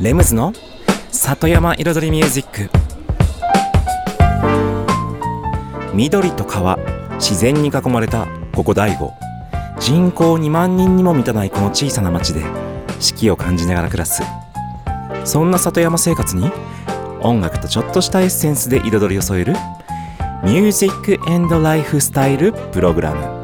レムズの里山彩りミュージック。緑と川自然に囲まれたここ大悟。人口2万人にも満たないこの小さな町で四季を感じながら暮らす。そんな里山生活に音楽とちょっとしたエッセンスで彩りを添えるミュージックエンドライフスタイルプログラム。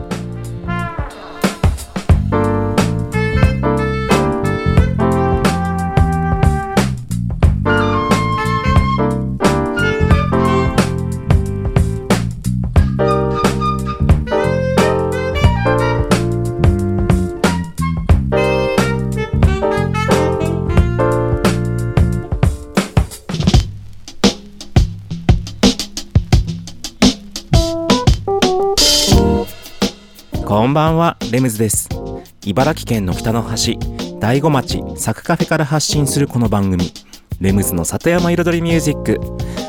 ムズです。茨城県の北の端、大子町、サクカフェから発信するこの番組、レムズの里山彩りミュージック。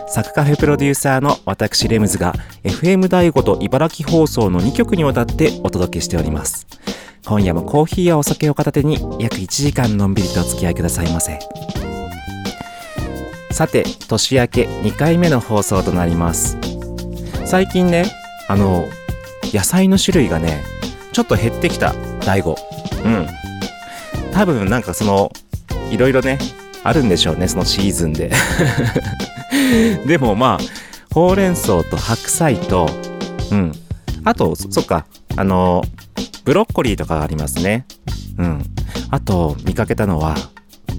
サクカフェプロデューサーの私レムズが、FM 大子と茨城放送の2曲にわたってお届けしております。今夜もコーヒーやお酒を片手に約1時間のんびりとお付き合いくださいませ。さて、年明け2回目の放送となります。最近ね、あの、野菜の種類がね、ちょっと減ってきた、大悟。うん。多分なんかその、いろいろね、あるんでしょうね、そのシーズンで。でもまあ、ほうれん草と白菜と、うん。あと、そそっか、あの、ブロッコリーとかがありますね。うん。あと、見かけたのは、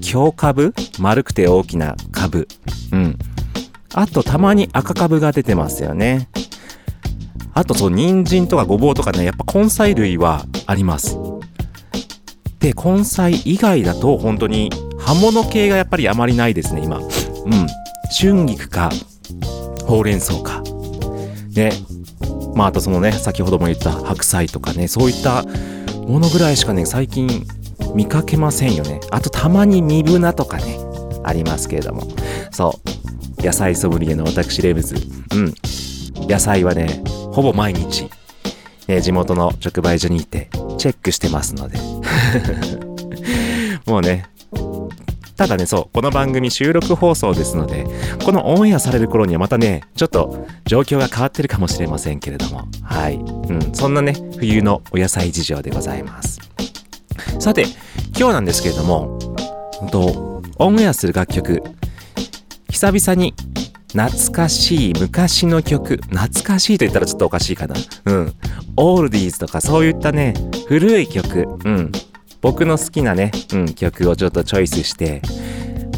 京株？丸くて大きな株。うん。あと、たまに赤株が出てますよね。あと、そう、人参とかごぼうとかね、やっぱ根菜類はあります。で、根菜以外だと、本当に、葉物系がやっぱりあまりないですね、今。うん。春菊か、ほうれん草か。ね。まあ、あとそのね、先ほども言った白菜とかね、そういったものぐらいしかね、最近見かけませんよね。あと、たまにミブナとかね、ありますけれども。そう。野菜ソムリエの私、レムズ。うん。野菜はね、ほぼ毎日、ね、地元の直売所に行ってチェックしてますので。もうね、ただね、そう、この番組収録放送ですので、このオンエアされる頃にはまたね、ちょっと状況が変わってるかもしれませんけれども、はい。うん、そんなね、冬のお野菜事情でございます。さて、今日なんですけれども、うんと、オンエアする楽曲、久々に懐かしい昔の曲、懐かしいと言ったらちょっとおかしいかな。うん。オールディーズとかそういったね、古い曲、うん。僕の好きなね、うん、曲をちょっとチョイスして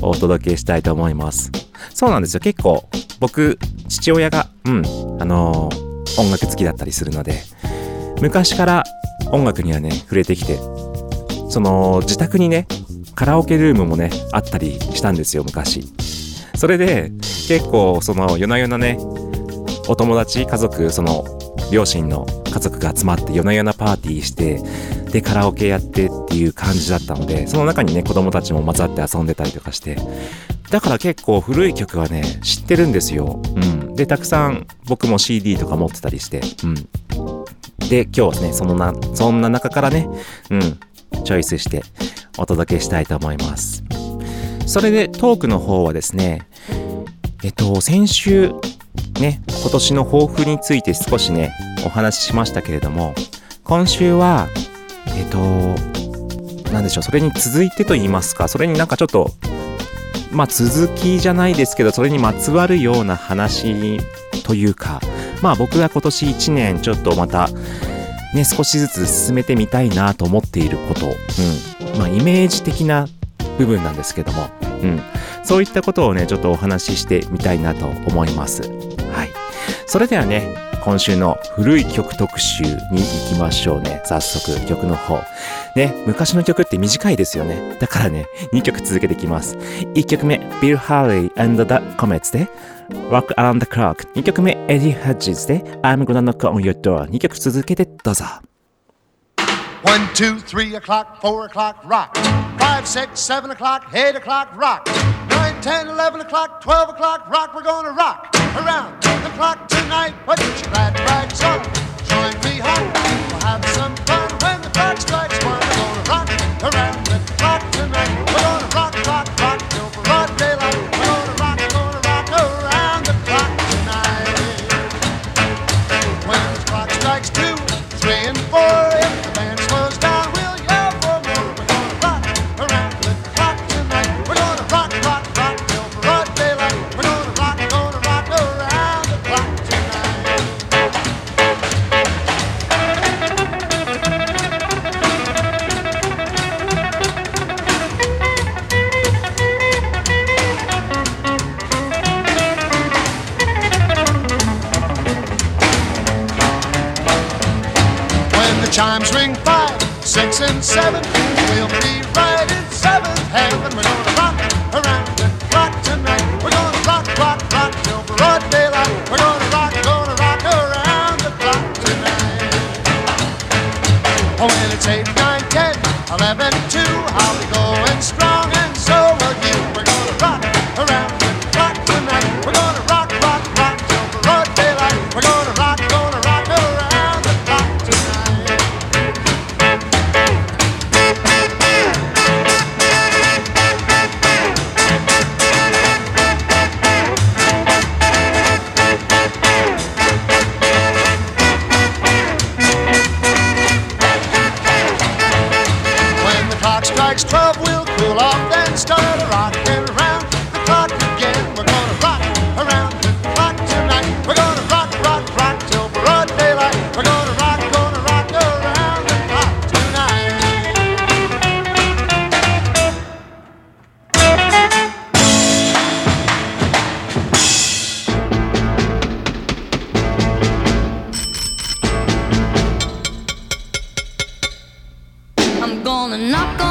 お届けしたいと思います。そうなんですよ。結構僕、父親が、うん、あのー音楽好きだったりするので、昔から音楽にはね、触れてきて、その自宅にね、カラオケルームもね、あったりしたんですよ、昔。それで、結構その夜な夜なね、お友達、家族、その両親の家族が集まって夜な夜なパーティーして、で、カラオケやってっていう感じだったので、その中にね、子供たちも混ざって遊んでたりとかして、だから結構古い曲はね、知ってるんですよ。うん。で、たくさん僕も CD とか持ってたりして、うん。で、今日はね、そのな、そんな中からね、うん、チョイスしてお届けしたいと思います。それでトークの方はですね、えっと、先週、ね、今年の抱負について少しね、お話ししましたけれども、今週は、えっと、なんでしょう、それに続いてと言いますか、それになんかちょっと、まあ続きじゃないですけど、それにまつわるような話というか、まあ僕が今年1年ちょっとまた、ね、少しずつ進めてみたいなと思っていること、うん。まあイメージ的な部分なんですけども、うん。そういったことをね、ちょっとお話ししてみたいなと思います。はい。それではね、今週の古い曲特集に行きましょうね。早速、曲の方。ね、昔の曲って短いですよね。だからね、2曲続けていきます。1曲目、Bill Harley and the Comets で、Rock Around the Clock。2曲目、Eddie Hedges で、I'm Gonna Knock on Your Door。2曲続けてどうぞ。1, 2, 3 4 rock! Five, six, seven o'clock, eight o'clock, rock. Nine, ten, eleven o'clock, twelve o'clock, rock. We're gonna rock around the clock tonight. Put your glad rags on. Join me hon. We'll have some fun when the clock strikes one. We're gonna rock around the clock tonight. We're gonna rock, rock, rock till broad daylight. We're gonna rock, gonna rock around the clock tonight. When the clock strikes two, three, and four. Gonna knock on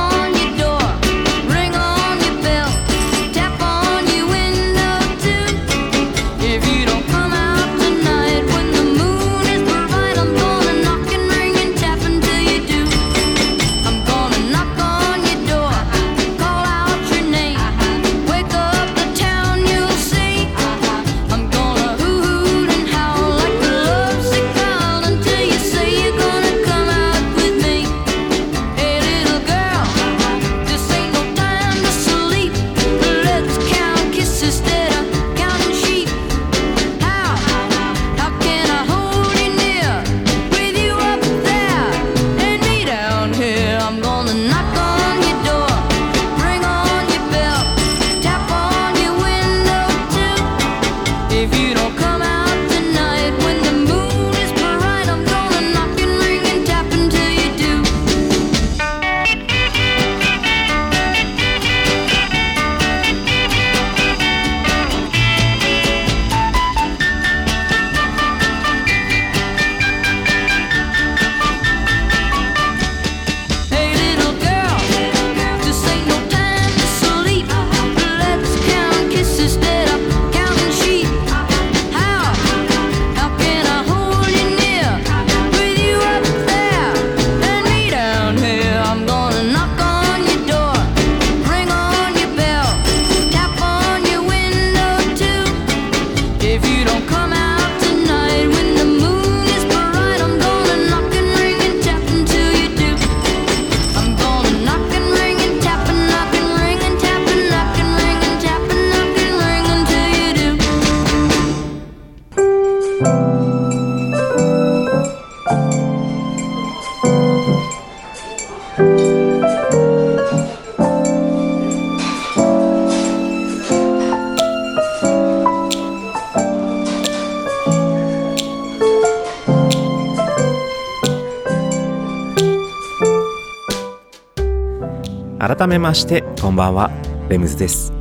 改めましてこんばんは。レムズです。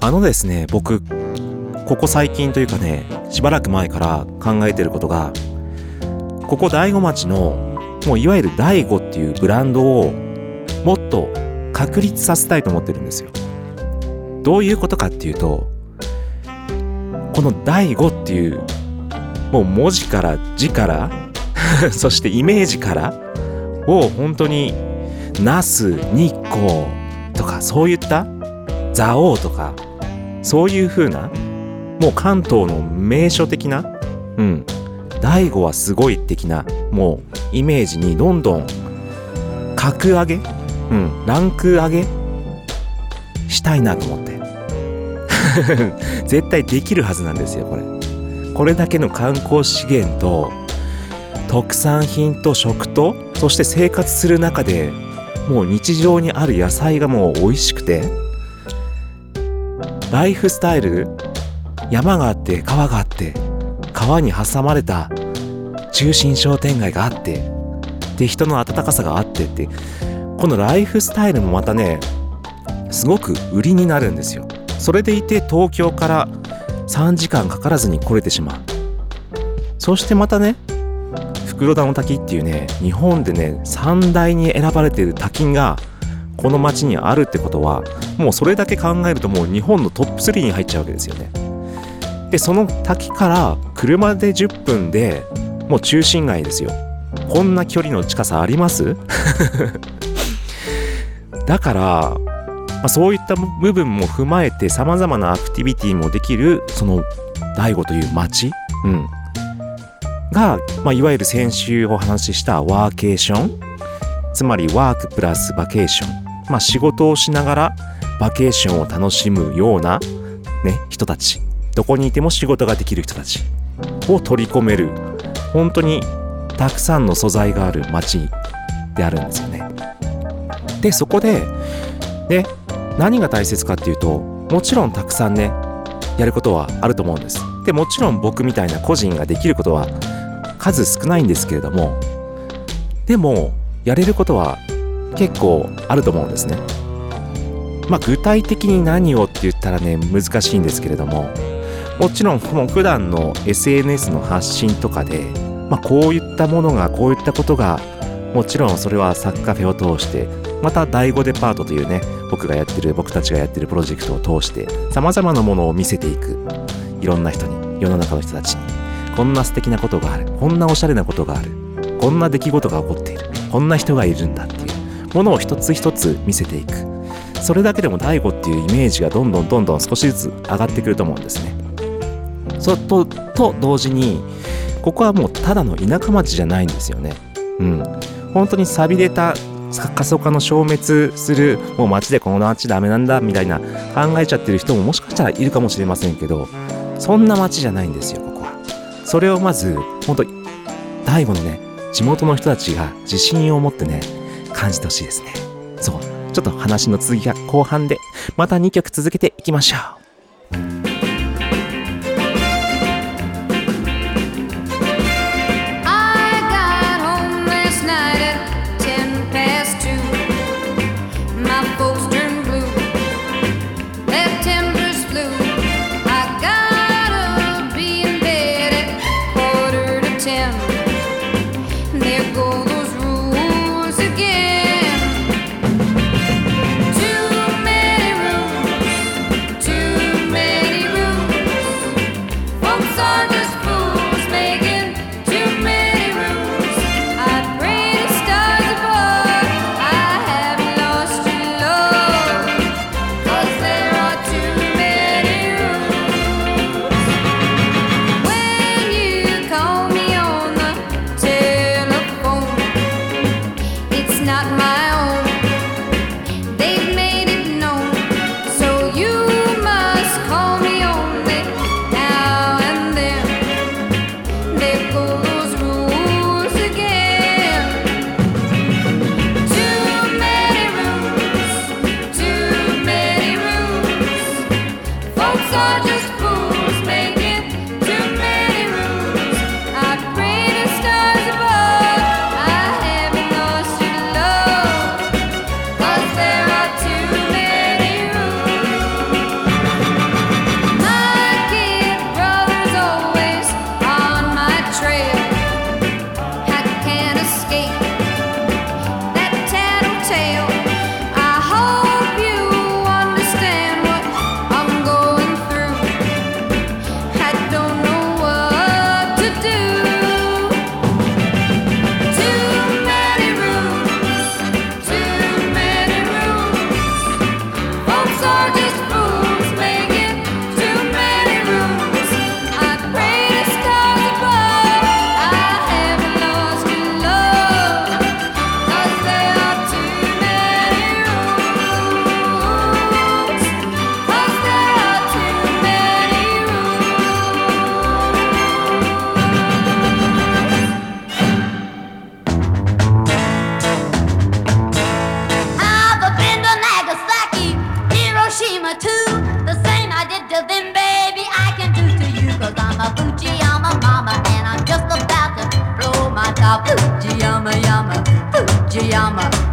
あのですね僕ここ最近というかねしばらく前から考えてることがここ大子町のもういわゆる大子っていうブランドをもっと確立させたいと思ってるんですよ。どういうことかっていうとこの大子っていうもう文字から字から そしてイメージからを本当に那須日光とかそういった蔵王とかそういう風なもう関東の名所的なうん大悟はすごい的なもうイメージにどんどん格上げうんランク上げしたいなと思って。絶対できるはずなんですよこれ。これだけの観光資源と特産品と食とそして生活する中でもう日常にある野菜がもう美味しくてライフスタイル山があって川があって川に挟まれた中心商店街があってで人の温かさがあってってこのライフスタイルもまたねすごく売りになるんですよ。それでいて東京から3時間かからずに来れてしまう。そしてまたね袋田の滝っていうね日本でね三大に選ばれている滝がこの町にあるってことはもうそれだけ考えるともう日本のトップ3に入っちゃうわけですよね。でその滝から車で10分でもう中心街ですよ。こんな距離の近さあります？だから、まあ、そういった部分も踏まえて様々なアクティビティもできるその大悟という町、うん、が、まあ、いわゆる先週お話ししたワーケーション。つまりワークプラスバケーション、まあ、仕事をしながらバケーションを楽しむような、ね、人たち。どこにいても仕事ができる人たち。を取り込める。本当にたくさんの素材がある街であるんですよね。でそこでで何が大切かっていうともちろんたくさんねやることはあると思うんです。でもちろん僕みたいな個人ができることは数少ないんですけれどもでもやれることは結構あると思うんですね。まあ具体的に何をって言ったらね難しいんですけれどももちろんもう普段の SNS の発信とかで、まあ、こういったものがこういったことがもちろんそれはサッカフェを通してまた第5デパートというね僕がやってる僕たちがやってるプロジェクトを通して様々なものを見せていくいろんな人に世の中の人たちにこんな素敵なことがある。こんなおしゃれなことがある。こんな出来事が起こっている。こんな人がいるんだっていう。ものを一つ一つ見せていく。それだけでも第5っていうイメージがどんどんどんどん少しずつ上がってくると思うんですね。そとと同時にここはもうただの田舎町じゃないんですよね。うん。本当に寂れた過疎化の消滅するもう街でこの街ダメなんだみたいな考えちゃってる人ももしかしたらいるかもしれませんけどそんな街じゃないんですよそれをまず本当第5のね地元の人たちが自信を持ってね感じてほしいですね。そう。ちょっと話の続きが後半でまた2曲続けていきましょう。Fujiyama.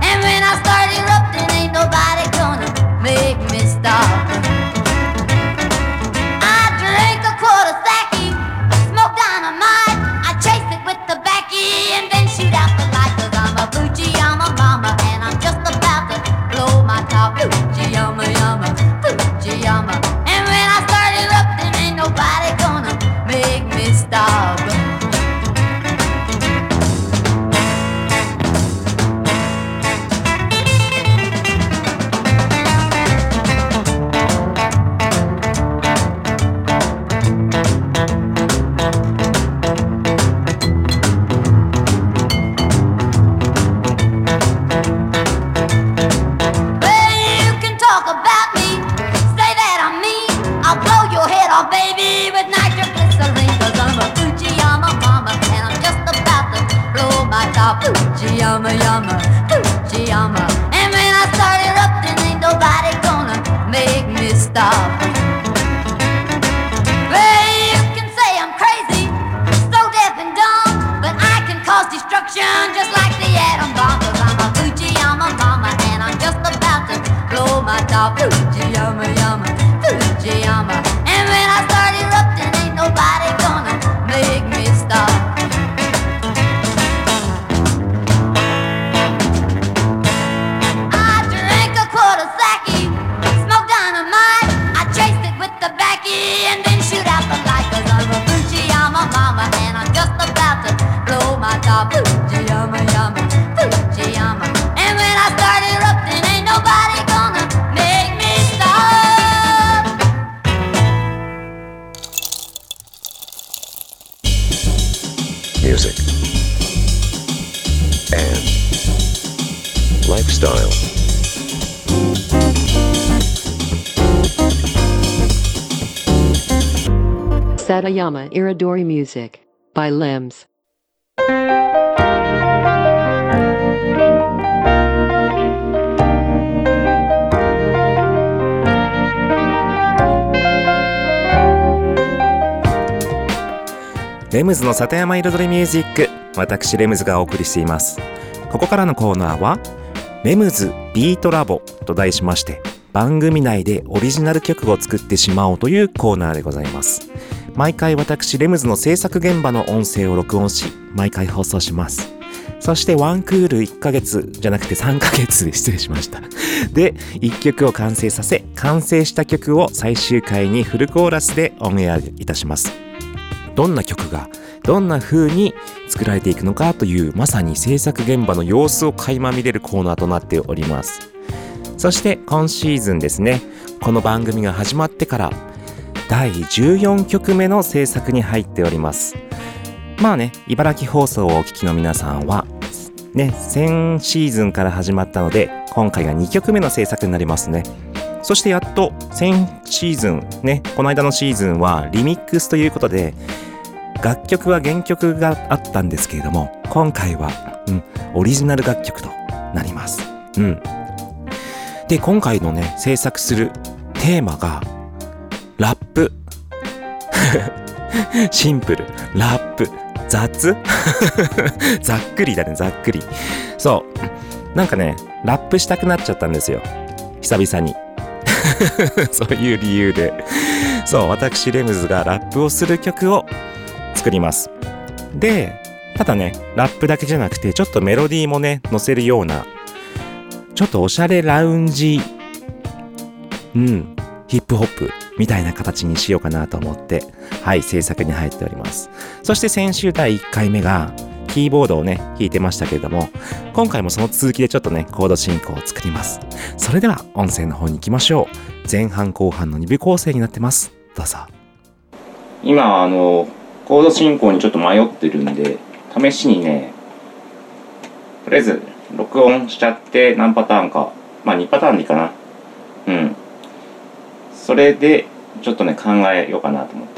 Fujiyama yama, Fujiyama. And when I start erupting, ain't nobody gonna make me stop. music, and lifestyle. Satayama Iridori Music by Limbs. レムズの里山彩りミュージック私レムズがお送りしています。ここからのコーナーはレムズビートラボと題しまして番組内でオリジナル曲を作ってしまおうというコーナーでございます。毎回私レムズの制作現場の音声を録音し毎回放送します。そしてワンクール1ヶ月じゃなくて3ヶ月で 失礼しました。で1曲を完成させ完成した曲を最終回にフルコーラスでオンエアいたします。どんな曲がどんな風に作られていくのかというまさに制作現場の様子を垣間見れるコーナーとなっております。そして今シーズンですねこの番組が始まってから第14曲目の制作に入っております。まあね茨城放送をお聞きの皆さんはね先シーズンから始まったので今回が2曲目の制作になりますね。そしてやっと先シーズンねこの間のシーズンはリミックスということで楽曲は原曲があったんですけれども今回は、うん、オリジナル楽曲となります。うん、で今回のね制作するテーマがラップ。シンプル。ラップ。雑。ざっくりだねざっくり。そう。なんかねラップしたくなっちゃったんですよ。久々に。そういう理由で。そう私レムズがラップをする曲を作ります。でただねラップだけじゃなくてちょっとメロディーもね乗せるようなちょっとおしゃれラウンジうんヒップホップみたいな形にしようかなと思ってはい制作に入っております。そして先週第1回目がキーボードをね弾いてましたけれども今回もその続きでちょっとねコード進行を作ります。それでは音声の方に行きましょう。前半後半の2部構成になってます。どうぞ。今あのコード進行にちょっと迷ってるんで試しにねとりあえず録音しちゃって何パターンか。まあ2パターンでいいかな。うん。それでちょっとね考えようかなと思って。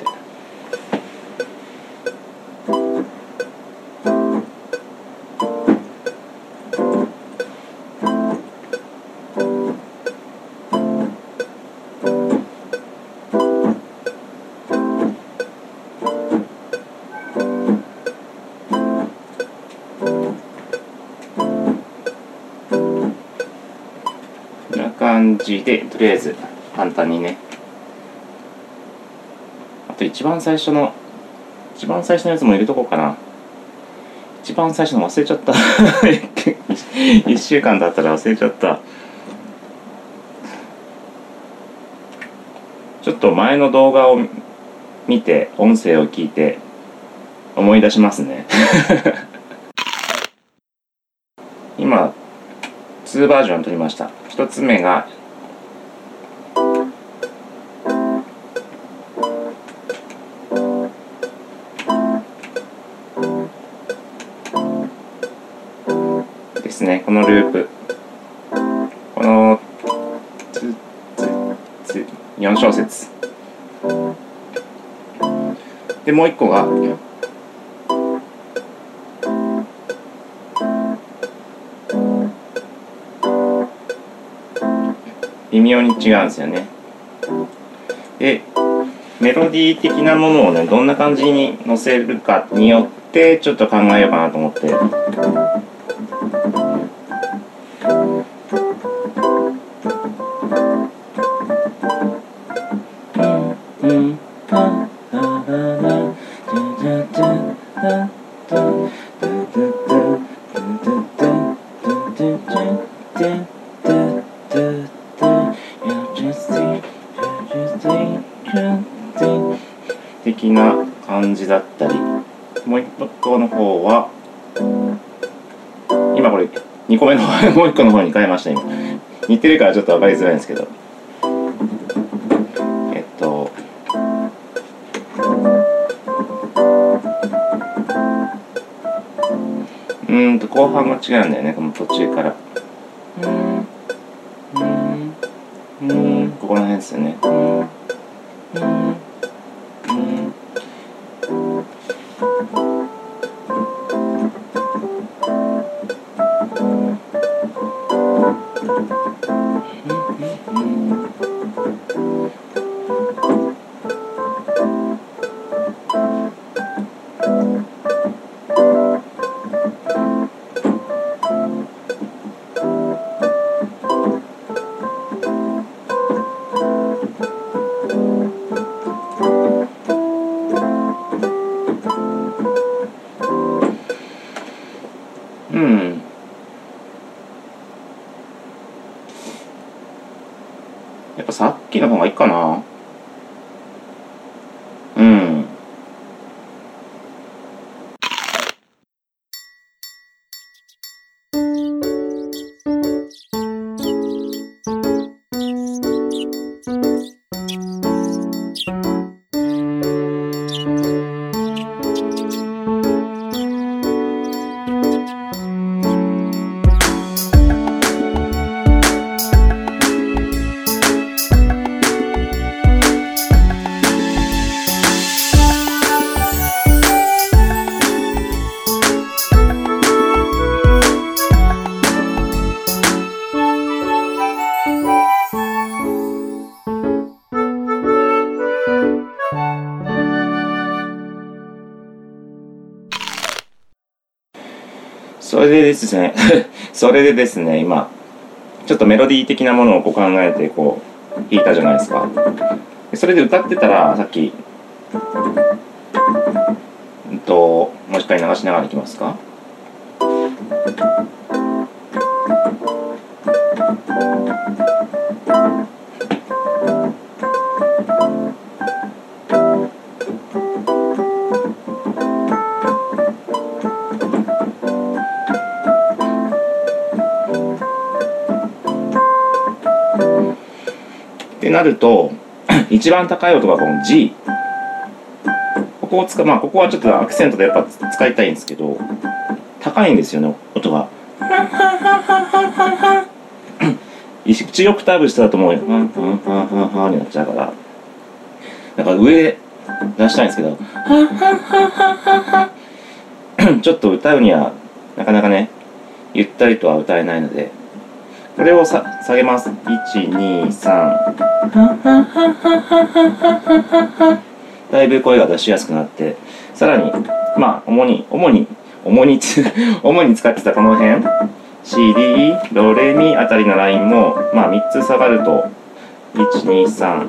とりあえず簡単にね。あと一番最初の一番最初のやつも入れとこうかな。一番最初の忘れちゃった。一週間経ったら忘れちゃった。ちょっと前の動画を見て音声を聞いて思い出しますね。今2バージョン撮りました。1つ目がループ。この4小節。でもう一個が微妙に違うんですよね。でメロディー的なものをねどんな感じに載せるかによってちょっと考えようかなと思って。した今似てるからちょっと分かりづらいんですけど。えっと。うーんと後半が違うんだよね。この途中から。うーん。うーん。うーん。ここら辺ですよね。うんそれでですね、それでですね、今、ちょっとメロディー的なものをこう考えて、こう、弾いたじゃないですか。それで歌ってたら、さっき、うんと、もう一回流しながらいきますか。なると 一番高い音がこの G ここを使うまあここはちょっとアクセントでやっぱ使いたいんですけど高いんですよね音が。1オクターブ下だともう「はんはんはんはん」になっちゃうから。だから上出したいんですけど。ちょっと歌うにはなかなかねゆったりとは歌えないので。これをさ下げます。123だいぶ声が出しやすくなって。さらにまあ主に主に主に 主に使ってたこの辺。CD ドレミあたりのラインもまあ3つ下がると。123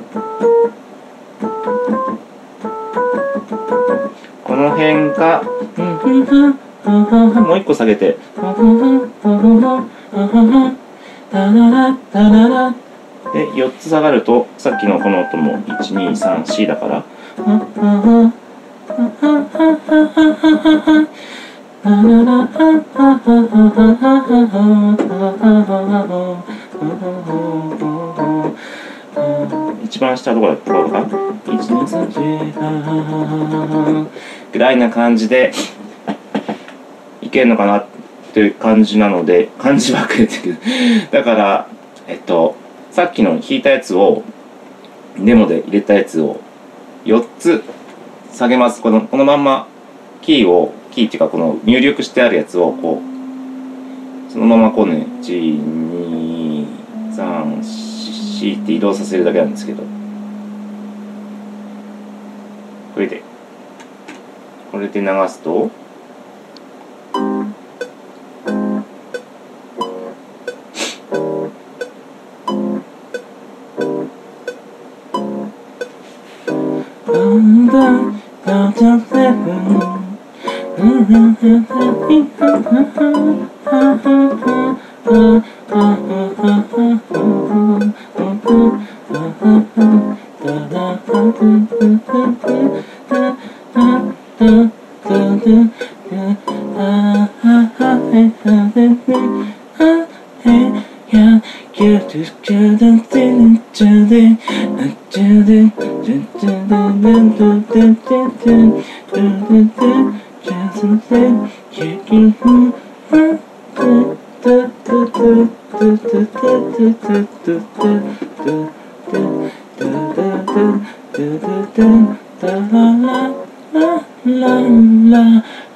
この辺がもう一個下げて。で4つ下がるとさっきのこの音も 123C だから。一番下どこだどこだか123ぐらいな感じでいけるのかなってという感じなので感じばっかり言ってる。だからえっとさっきの弾いたやつをデモで入れたやつを4つ下げます。このこのまんまキーをキーっていうかこの入力してあるやつをこうそのままこうね123強いて移動させるだけなんですけど。これでこれで流すと river, down the ya ya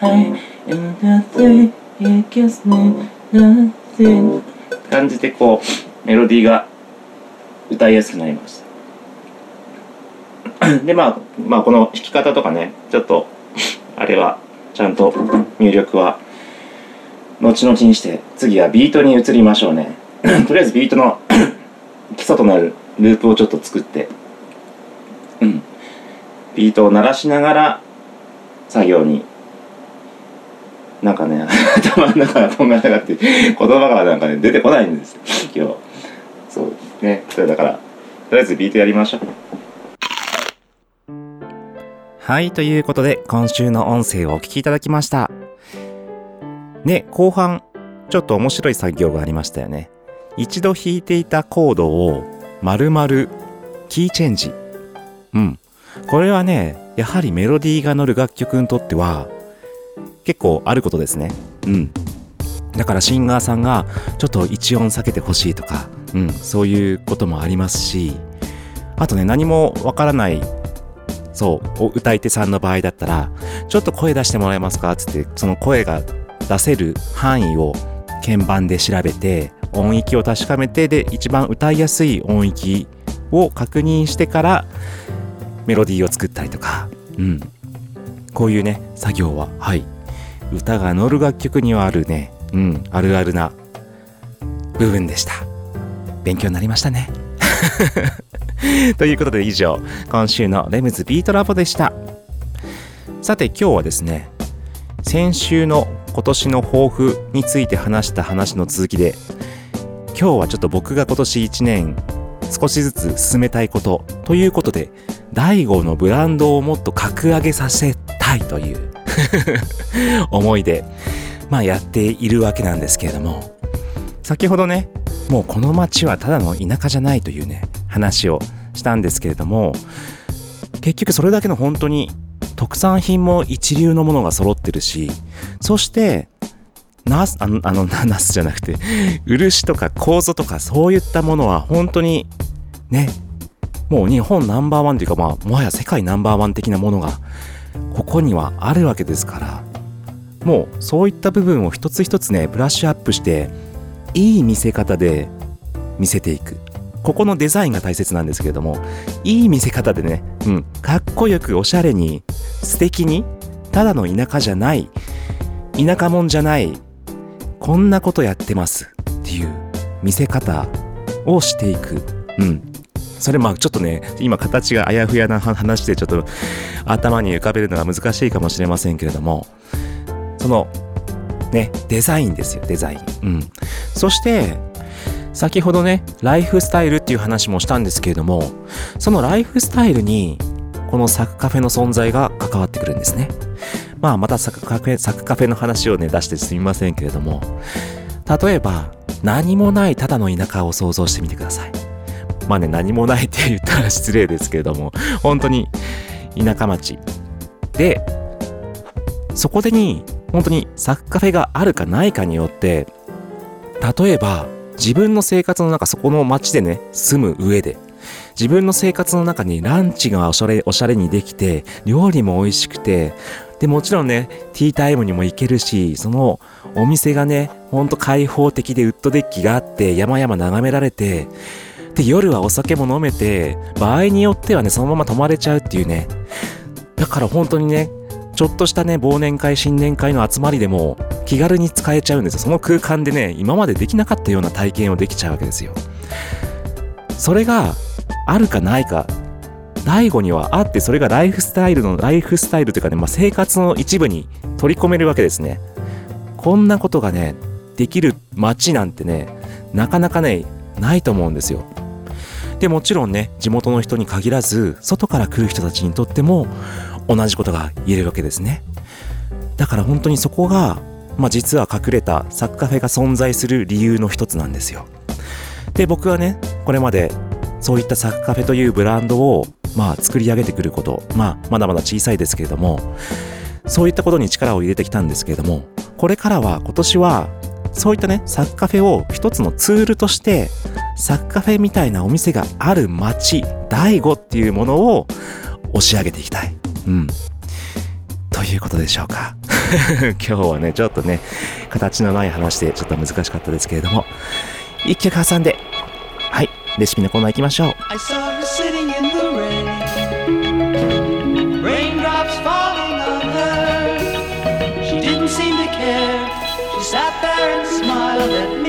I am nothing, it gives me nothing. 感じでこうメロディーが歌いやすくなりました。でまあまあこの弾き方とかねちょっとあれはちゃんと入力は後々にして次はビートに移りましょうね。とりあえずビートの 基礎となるループをちょっと作ってうん。ビートを鳴らしながら作業になんかね 頭の中がとんがらがって言葉がなんかね出てこないんです今日そうねそれだからとりあえずビートやりましょうはい、ということで、今週の音声をお聞きいただきました。ね、後半、ちょっと面白い作業がありましたよね。一度弾いていたコードを、丸々、キーチェンジ。うん。これはね、やはりメロディーが乗る楽曲にとっては、結構あることですね。うん。だからシンガーさんが、ちょっと一音避けてほしいとか、うん、そういうこともありますし、あとね、何もわからないそう、歌い手さんの場合だったら、ちょっと声出してもらえますか？つって、その声が出せる範囲を鍵盤で調べて、音域を確かめて、で、一番歌いやすい音域を確認してから、メロディーを作ったりとか、うん。こういうね、作業は、はい。歌が乗る楽曲にはあるね、うん、あるあるな部分でした。勉強になりましたね。ということで以上、今週のレムズビートラボでした。さて今日はですね、先週の今年の抱負について話した話の続きで、今日はちょっと僕が今年1年少しずつ進めたいことということで、第5のブランドをもっと格上げさせたいという 思いで、まあやっているわけなんですけれども、先ほどね、もうこの街はただの田舎じゃないというね、話をしたんですけれども、結局それだけの本当に特産品も一流のものが揃ってるし、そして、ナス、あの、あの、ナスじゃなくて、漆とか構造とかそういったものは本当に、ね、もう日本ナンバーワンというか、まあ、もはや世界ナンバーワン的なものが、ここにはあるわけですから、もうそういった部分を一つ一つね、ブラッシュアップして、いい見せ方で見せていく。ここのデザインが大切なんですけれども、いい見せ方でね、うん、かっこよくおしゃれに、素敵に、ただの田舎じゃない、田舎もんじゃない、こんなことやってますっていう見せ方をしていく。うん。それまあちょっとね、今形があやふやな話でちょっと頭に浮かべるのが難しいかもしれませんけれども、そのね、デザインですよ、デザイン。うん。そして、先ほどね、ライフスタイルっていう話もしたんですけれども、そのライフスタイルに、このサクカフェの存在が関わってくるんですね。まあ、またサクカフェ、サクカフェの話をね、出してすみませんけれども、例えば、何もないただの田舎を想像してみてください。まあね、何もないって言ったら失礼ですけれども、本当に田舎町。で、そこでに、本当にサクカフェがあるかないかによって、例えば、自分の生活の中、そこの街でね、住む上で、自分の生活の中にランチがおしゃれ、おしゃれにできて、料理も美味しくて、で、もちろんね、ティータイムにも行けるし、そのお店がね、ほんと開放的でウッドデッキがあって、山々眺められて、で夜はお酒も飲めて場合によってはねそのまま泊まれちゃうっていうね。だから本当にねちょっとしたね忘年会新年会の集まりでも気軽に使えちゃうんですよ。その空間でね今までできなかったような体験をできちゃうわけですよ。それがあるかないか。第5にはあってそれがライフスタイルのライフスタイルというかね、まあ、生活の一部に取り込めるわけですね。こんなことがねできる街なんてねなかなかねないと思うんですよ。でもちろんね地元の人に限らず外から来る人たちにとっても同じことが言えるわけですね。だから本当にそこが、まあ、実は隠れたサッカフェが存在する理由の一つなんですよ。で僕はねこれまでそういったサッカフェというブランドをまあ作り上げてくること、まあ、まだまだ小さいですけれどもそういったことに力を入れてきたんですけれどもこれからは今年はそういったねサッカフェを一つのツールとしてサッカフェみたいなお店がある街第5っていうものを押し上げていきたい。うん。ということでしょうか。今日はね、ちょっとね、形のない話でちょっと難しかったですけれども、一曲挟んで、はい、レシピのコーナー行きましょう。love it.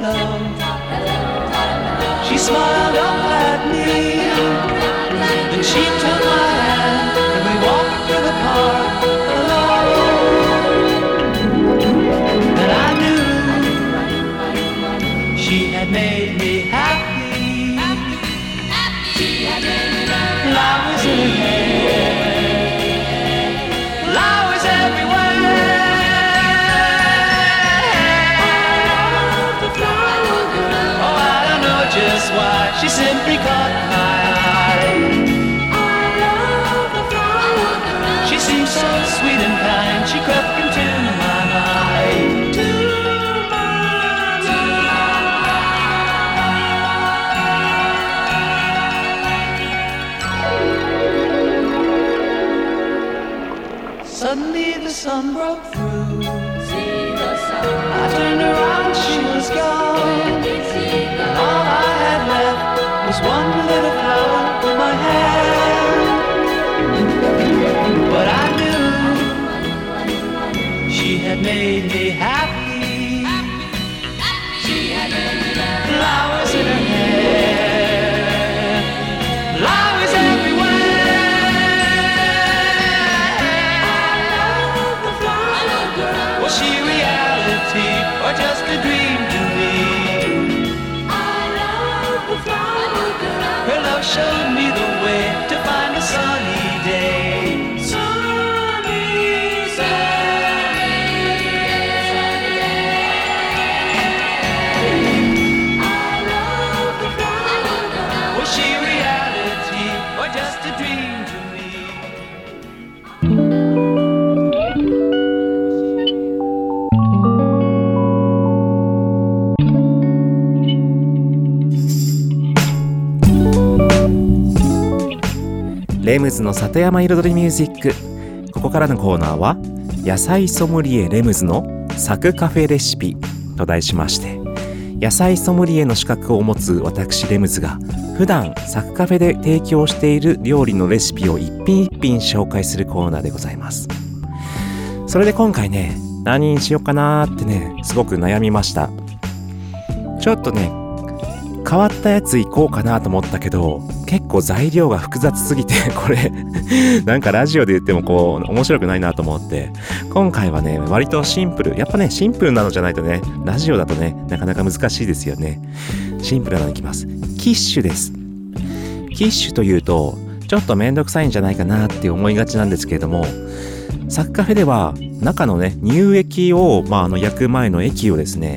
Hello. She smiled up at me. Then she の里山彩りミュージック。ここからのコーナーは野菜ソムリエレムズのサクカフェレシピと題しまして野菜ソムリエの資格を持つ私レムズが普段サクカフェで提供している料理のレシピを一品一品紹介するコーナーでございます。それで今回ね何にしようかなーってねすごく悩みました。ちょっとね変わったやついこうかなと思ったけど結構材料が複雑すぎて これなんかラジオで言ってもこう面白くないなと思って。今回はね割とシンプル。やっぱねシンプルなのじゃないとねラジオだとねなかなか難しいですよね。シンプルなのいきます。キッシュです。キッシュというとちょっとめんどくさいんじゃないかなって思いがちなんですけれどもサッカフェでは中のね乳液を、まあ、あの焼く前の液をですね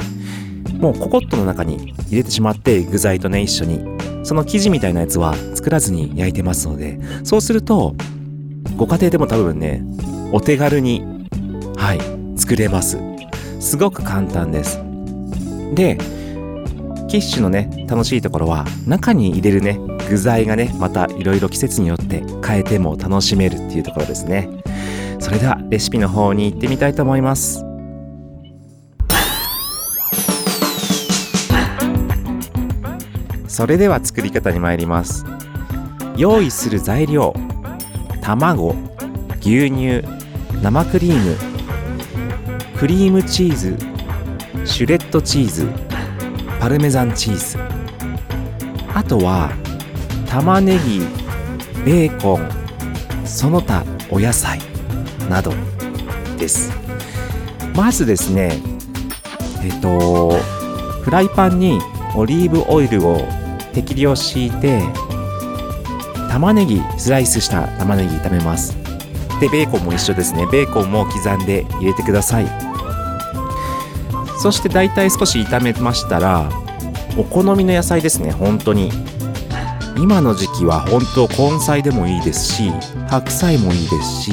もうココットの中に入れてしまって具材とね一緒に。その生地みたいなやつは作らずに焼いてますのでそうするとご家庭でも多分ねお手軽にはい作れます。すごく簡単です。でキッシュのね楽しいところは中に入れるね具材がねまたいろいろ季節によって変えても楽しめるっていうところですね。それではレシピの方に行ってみたいと思います。それでは作り方に参ります。用意する材料卵牛乳生クリームクリームチーズシュレッドチーズパルメザンチーズ。あとは玉ねぎベーコンその他お野菜などです。まずですねえっとフライパンにオリーブオイルを適量敷いて玉ねぎスライスした玉ねぎ炒めます。でベーコンも一緒ですね。ベーコンも刻んで入れてください。そして大体少し炒めましたらお好みの野菜ですね。本当に。今の時期は本当根菜でもいいですし白菜もいいですし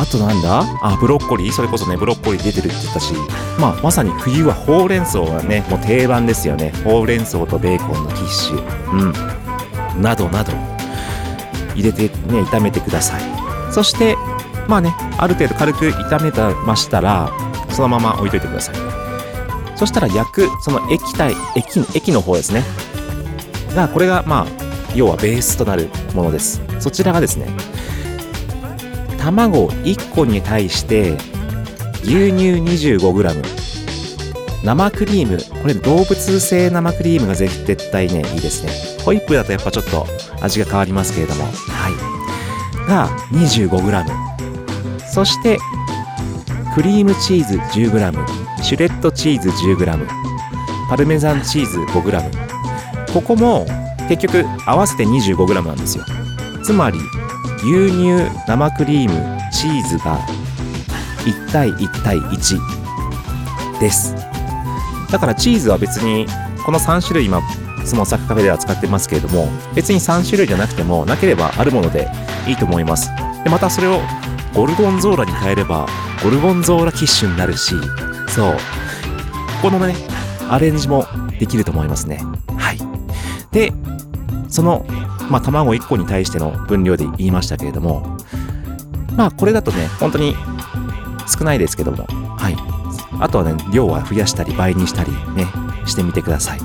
あとなんだ？あブロッコリー？それこそねブロッコリー出てるって言ったし。まあまさに冬はほうれん草がねもう定番ですよね。ほうれん草とベーコンのキッシュ。うん。などなど。入れてね炒めてください。そしてまあねある程度軽く炒めたましたらそのまま置いといてください。そしたら焼くその液体液液の方ですね。がこれがまあ要はベースとなるものです。そちらがですね卵1個に対して牛乳 25g 生クリーム。これ動物性生クリームが絶絶対ねいいですね。ホイップだとやっぱちょっと味が変わりますけれども。はい。が 25g そしてクリームチーズ 10g シュレッドチーズ 10g パルメザンチーズ 5g ここも結局合わせて 25g なんですよ。つまり牛乳生クリームチーズが1対1対1です。だからチーズは別にこの3種類今スモサクカフェでは使ってますけれども別に3種類じゃなくてもなければあるものでいいと思います。でまたそれをゴルゴンゾーラに変えればゴルゴンゾーラキッシュになるしそう。このねアレンジもできると思いますね。はい。でそのまあ、卵1個に対しての分量で言いましたけれども、まあ、これだとね、本当に少ないですけども、はい。あとはね、量は増やしたり倍にしたりね、してみてください。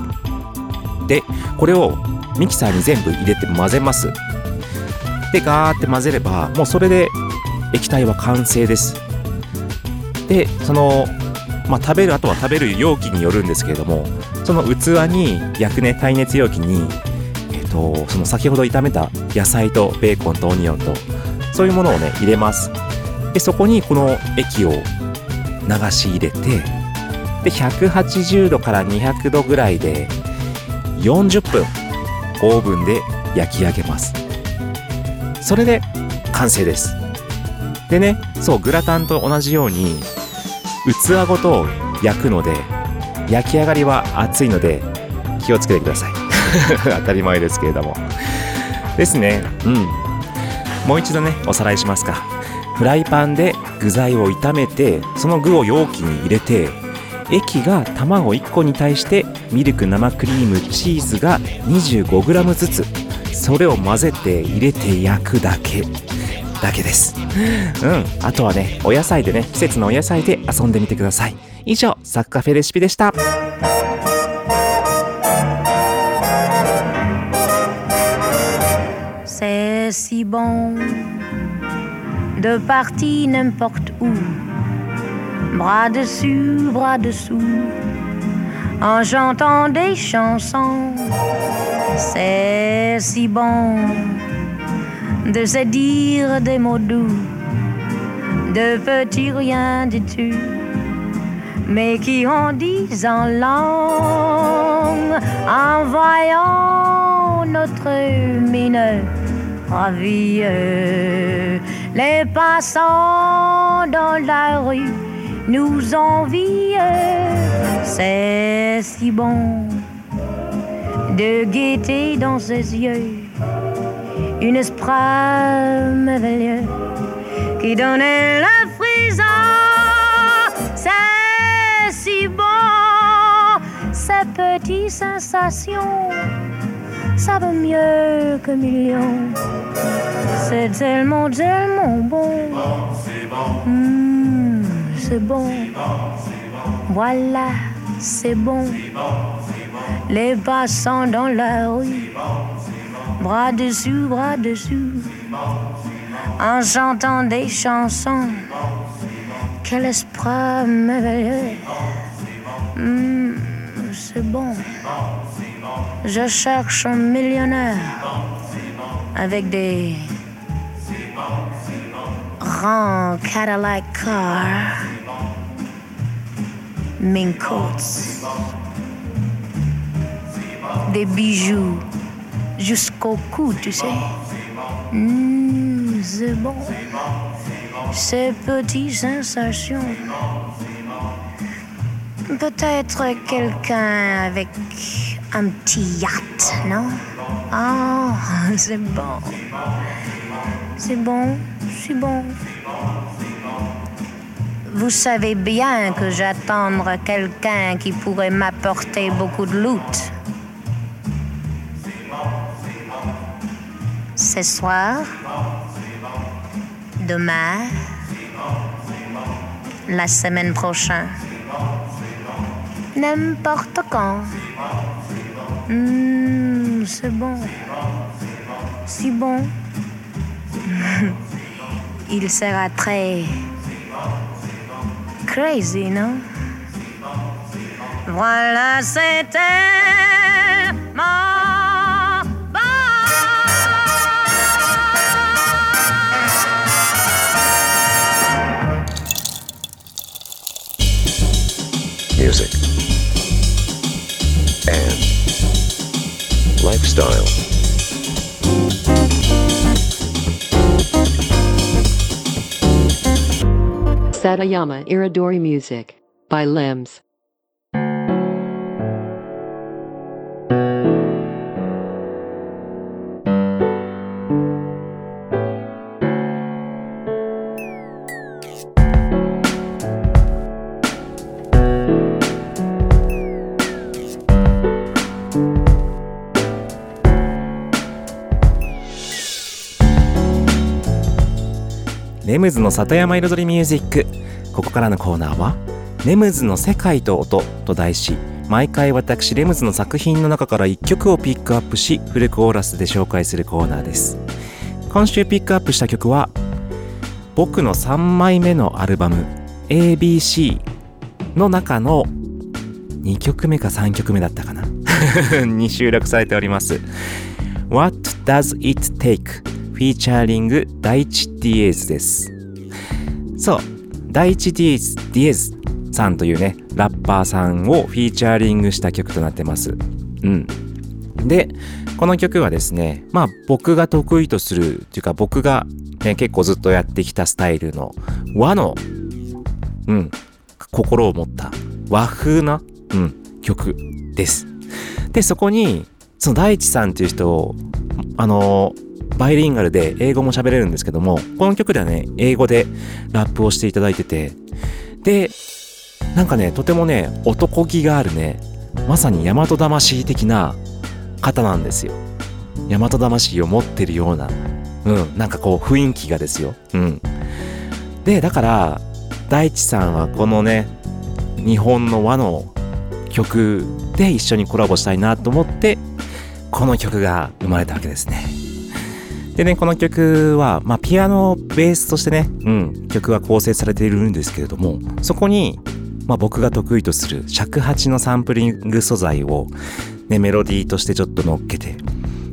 で、これをミキサーに全部入れて混ぜます。で、ガーって混ぜれば、もうそれで液体は完成です。で、その、まあ、食べる、あとは食べる容器によるんですけれども、その器に焼くね、耐熱容器に、と、その先ほど炒めた野菜とベーコンとオニオンとそういうものをね入れます。でそこにこの液を流し入れてで180度から200度ぐらいで40分オーブンで焼き上げます。それで完成です。でねそうグラタンと同じように器ごと焼くので焼き上がりは熱いので気をつけてください。当たり前ですけれども。ですね。うん。もう一度ねおさらいしますか。フライパンで具材を炒めてその具を容器に入れて液が卵1個に対してミルク生クリームチーズが 25g ずつそれを混ぜて入れて焼くだけ。だけです。うん。あとはねお野菜でね季節のお野菜で遊んでみてください。以上サッカフェレシピでした「C'est si bon de partir n'importe où, bras dessus, bras dessous, en chantant des chansons. C'est si bon de se dire des mots doux, de petits rien du tout, mais qui en disent en langue en voyant notre mine ravie. Les passants dans la rue nous envient, c'est si bon de gaieté dans ses yeux, une esprit merveilleux qui donnait le frisson. C'est si bon, ces petites sensations, ça vaut mieux que millions. C'est tellement, tellement bon. Mmh, c'est bon. Voilà, c'est bon. Les passants dans la rue, bras dessus, bras dessous, en chantant des chansons. Quel esprit merveilleux. Mmh, c'est bon. Je cherche un millionnaire avec des grands Cadillac cars, mink coats, des bijoux jusqu'au cou, tu sais. Mmh, c'est bon. Ces petites sensations. Peut-être quelqu'un avec un petit yacht, non? Oh, c'est bon. C'est bon, c'est bon. Vous savez bien que j'attends quelqu'un qui pourrait m'apporter beaucoup de loot. Ce soir, demain, la semaine prochaine, n'importe quand. Mmh, c'est bon. Si bon. Il sera très crazy, non? Voilà, c'était lifestyle. Satayama Iridori Music by Limbs. ムズの里山彩りミュージックここからのコーナーは「レムズの世界と音」と題し毎回私レムズの作品の中から1曲をピックアップしフルコーラスで紹介するコーナーです今週ピックアップした曲は僕の3枚目のアルバム ABC の中の2曲目か3曲目だったかな に収録されております What Does It Take? フィーチャーリング第一ディエーズです。そう、第一ディエズ、ディエズさんというね、ラッパーさんをフィーチャーリングした曲となってます。うん。で、この曲はですね、まあ僕が得意とするっていうか僕が、ね、結構ずっとやってきたスタイルの和の、うん、心を持った和風な、うん、曲です。で、そこに、その大地さんっていう人を、あのバイリンガルで英語も喋れるんですけども、この曲ではね、英語でラップをしていただいてて、で、なんかね、とてもね、男気があるね、まさに大和魂的な方なんですよ。大和魂を持ってるような、うん、なんかこう雰囲気がですよ。うん。で、だから、大地さんはこのね、日本の和の曲で一緒にコラボしたいなと思って、この曲が生まれたわけですね。でね、この曲は、まあ、ピアノベースとしてね、うん、曲が構成されているんですけれども、そこに、まあ、僕が得意とする尺八のサンプリング素材を、ね、メロディーとしてちょっと乗っけて、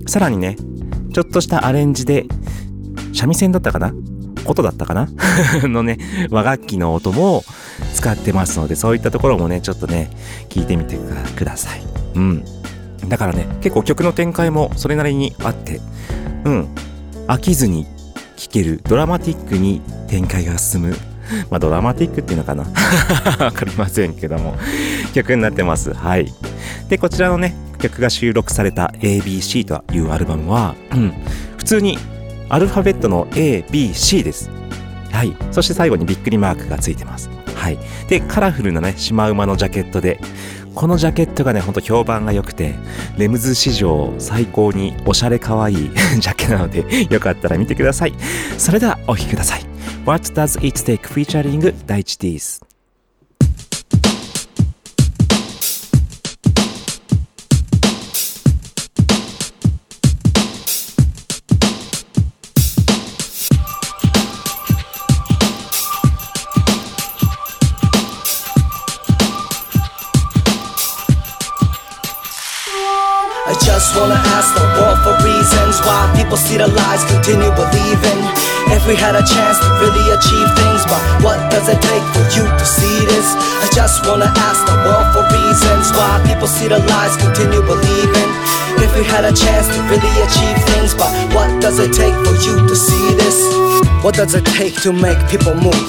さらにね、ちょっとしたアレンジで、三味線だったかな？琴だったかな？のね、和楽器の音も使ってますので、そういったところもね、ちょっとね、聞いてみてください。うん。だからね、結構曲の展開もそれなりにあって、うん。飽きずに聴ける、ドラマティックに展開が進む。まあ、ドラマティックっていうのかな わかりませんけども、曲になってます。はい。で、こちらのね、曲が収録された ABC というアルバムは、うん、普通にアルファベットの A、B、C です。はい。そして最後にびっくりマークがついてます。はい。で、カラフルなね、シマウマのジャケットで、このジャケットがね、ほんと評判が良くて、レムズ史上最高におしゃれ可愛い ジャケなので、よかったら見てください。それではお聴きください。What Does It Take featuring 第一 Ds? Just wanna ask the world for reasons why people see the lies, continue believing. If we had a chance to really achieve things, but what does it take for you to see this? I just wanna ask the world for reasons why people see the lies, continue believing. If we had a chance to really achieve things, but what does it take for you to see this? What does it take to make people move?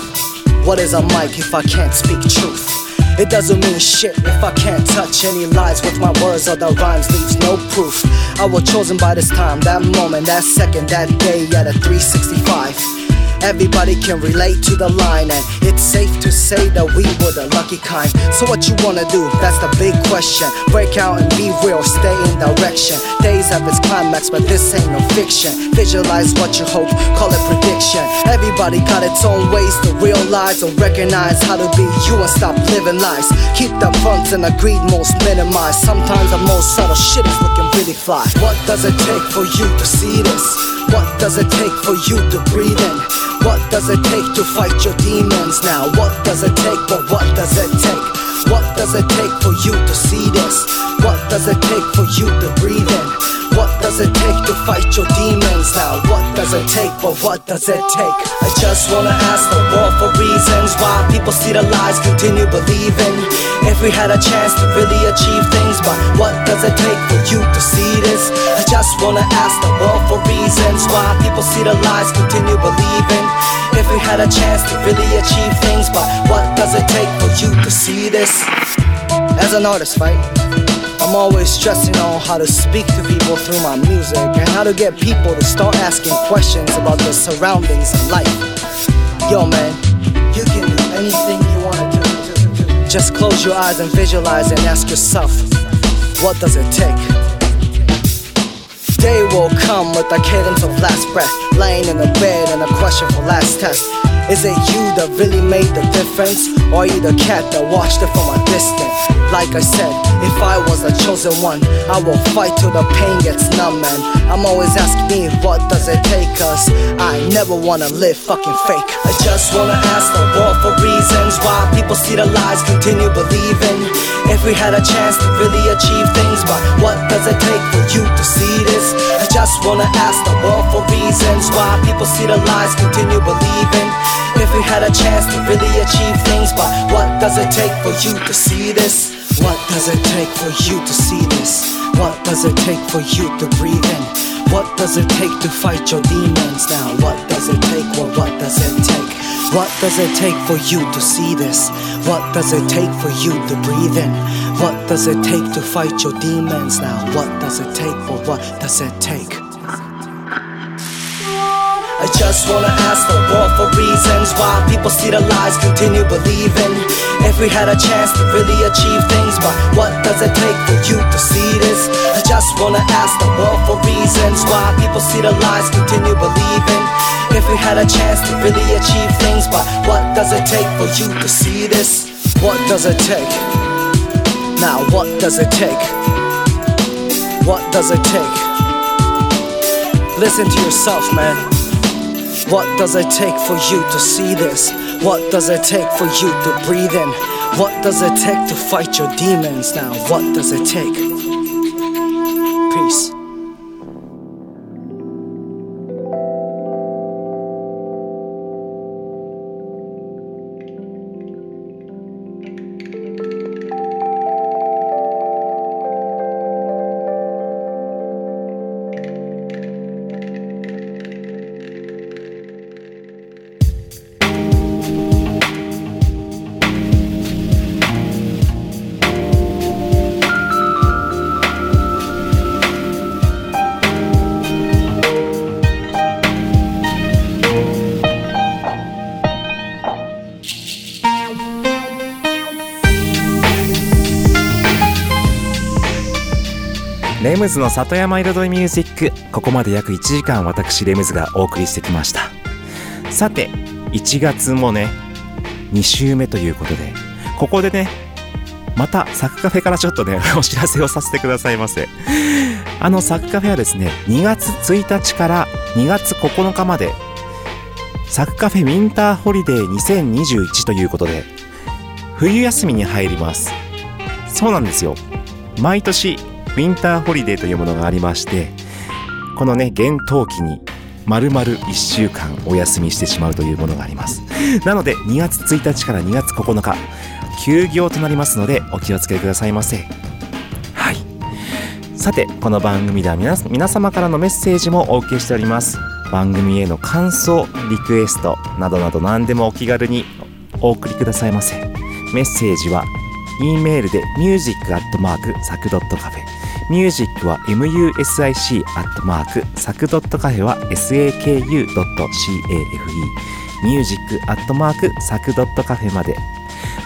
What is a mic if I can't speak truth? It doesn't mean shit if I can't touch any lies with my words or the rhymes leaves no proof. I was chosen by this time, that moment, that second, that day at a 365. Everybody can relate to the line, and it's safe to say that we were the lucky kind. So, what you wanna do? That's the big question. Break out and be real, stay in direction. Days have its climax, but this ain't no fiction. Visualize what you hope, call it prediction. Everybody got its own ways to realize or recognize how to be you and stop living lies. Keep the fronts and the greed most minimized. Sometimes the most subtle shit is looking really fly. What does it take for you to see this? What does it take for you to breathe in? What does it take to fight your demons now? What does it take, but what does it take? What does it take for you to see this? What does it take for you to breathe in? What does it take to fight your demons now? What does it take, but what does it take? I just wanna ask the world for reasons why people see the lies, continue believing. If we had a chance to really achieve things, but what does it take for you to see this? I just wanna ask the world for reasons why people see the lies, continue believing. If we had a chance to really achieve things, but what does it take for you to see this? As an artist, right? I'm always stressing on how to speak to people through my music and how to get people to start asking questions about their surroundings and life. Yo, man, you can do anything you wanna do. Just close your eyes and visualize and ask yourself, what does it take? Day will come with a cadence of last breath, laying in the bed and a question for last test. Is it you that really made the difference, or you the cat that watched it from a distance? Like I said, if I was the chosen one, I will fight till the pain gets numb. And I'm always asking me, what does it take? us? I never wanna live fucking fake. I just wanna ask the world for reasons why people see the lies, continue believing. If we had a chance to really achieve things, but what does it take for you to see this? I just wanna ask the world for reasons why people see the lies, continue believing. If we had a chance to really achieve things, but what does it take for you to see this? What does it take for you to see this? What does it take for you to breathe in? What does it take to fight your demons now? What does it take? Well, what does it take? What does it take for you to see this? What does it take for you to breathe in? What does it take to fight your demons now? What does it take? Well, what does it take? I just wanna ask the world for reasons why people see the lies, continue believing. If we had a chance to really achieve things, but what does it take for you to see this? I just wanna ask the world for reasons why people see the lies, continue believing. If we had a chance to really achieve things, but what does it take for you to see this? What does it take? Now, what does it take? What does it take? Listen to yourself, man. What does it take for you to see this? What does it take for you to breathe in? What does it take to fight your demons now? What does it take? Peace. ムズの里山彩りミュージック。ここまで約1時間私レムズがお送りしてきました。さて1月もね2週目ということでここでねまたサクカフェからちょっとね お知らせをさせてくださいませ。あのサクカフェはですね2月1日から2月9日までサクカフェウィンターホリデー2021ということで冬休みに入ります。そうなんですよ。毎年ウィンターホリデーというものがありましてこのね厳冬期に丸々1週間お休みしてしまうというものがあります。なので2月1日から2月9日休業となりますのでお気をつけくださいませ。はい。さてこの番組では皆皆様からのメッセージもお受けしております。番組への感想リクエストなどなど何でもお気軽にお送りくださいませ。メッセージは E メールで music.sac.cafe ミュージックは music アットマークサクドットカフェは saku.cafe ミュージックアットマークサクドットカフェまで。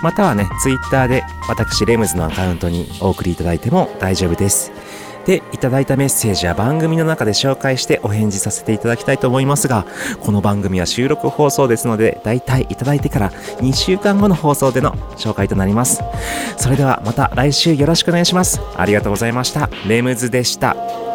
またはねツイッターで私レムズのアカウントにお送りいただいても大丈夫です。でいただいたメッセージは番組の中で紹介してお返事させていただきたいと思いますがこの番組は収録放送ですのでだいたいいただいてから2週間後の放送での紹介となります。それではまた来週よろしくお願いします。ありがとうございました。レムズでした。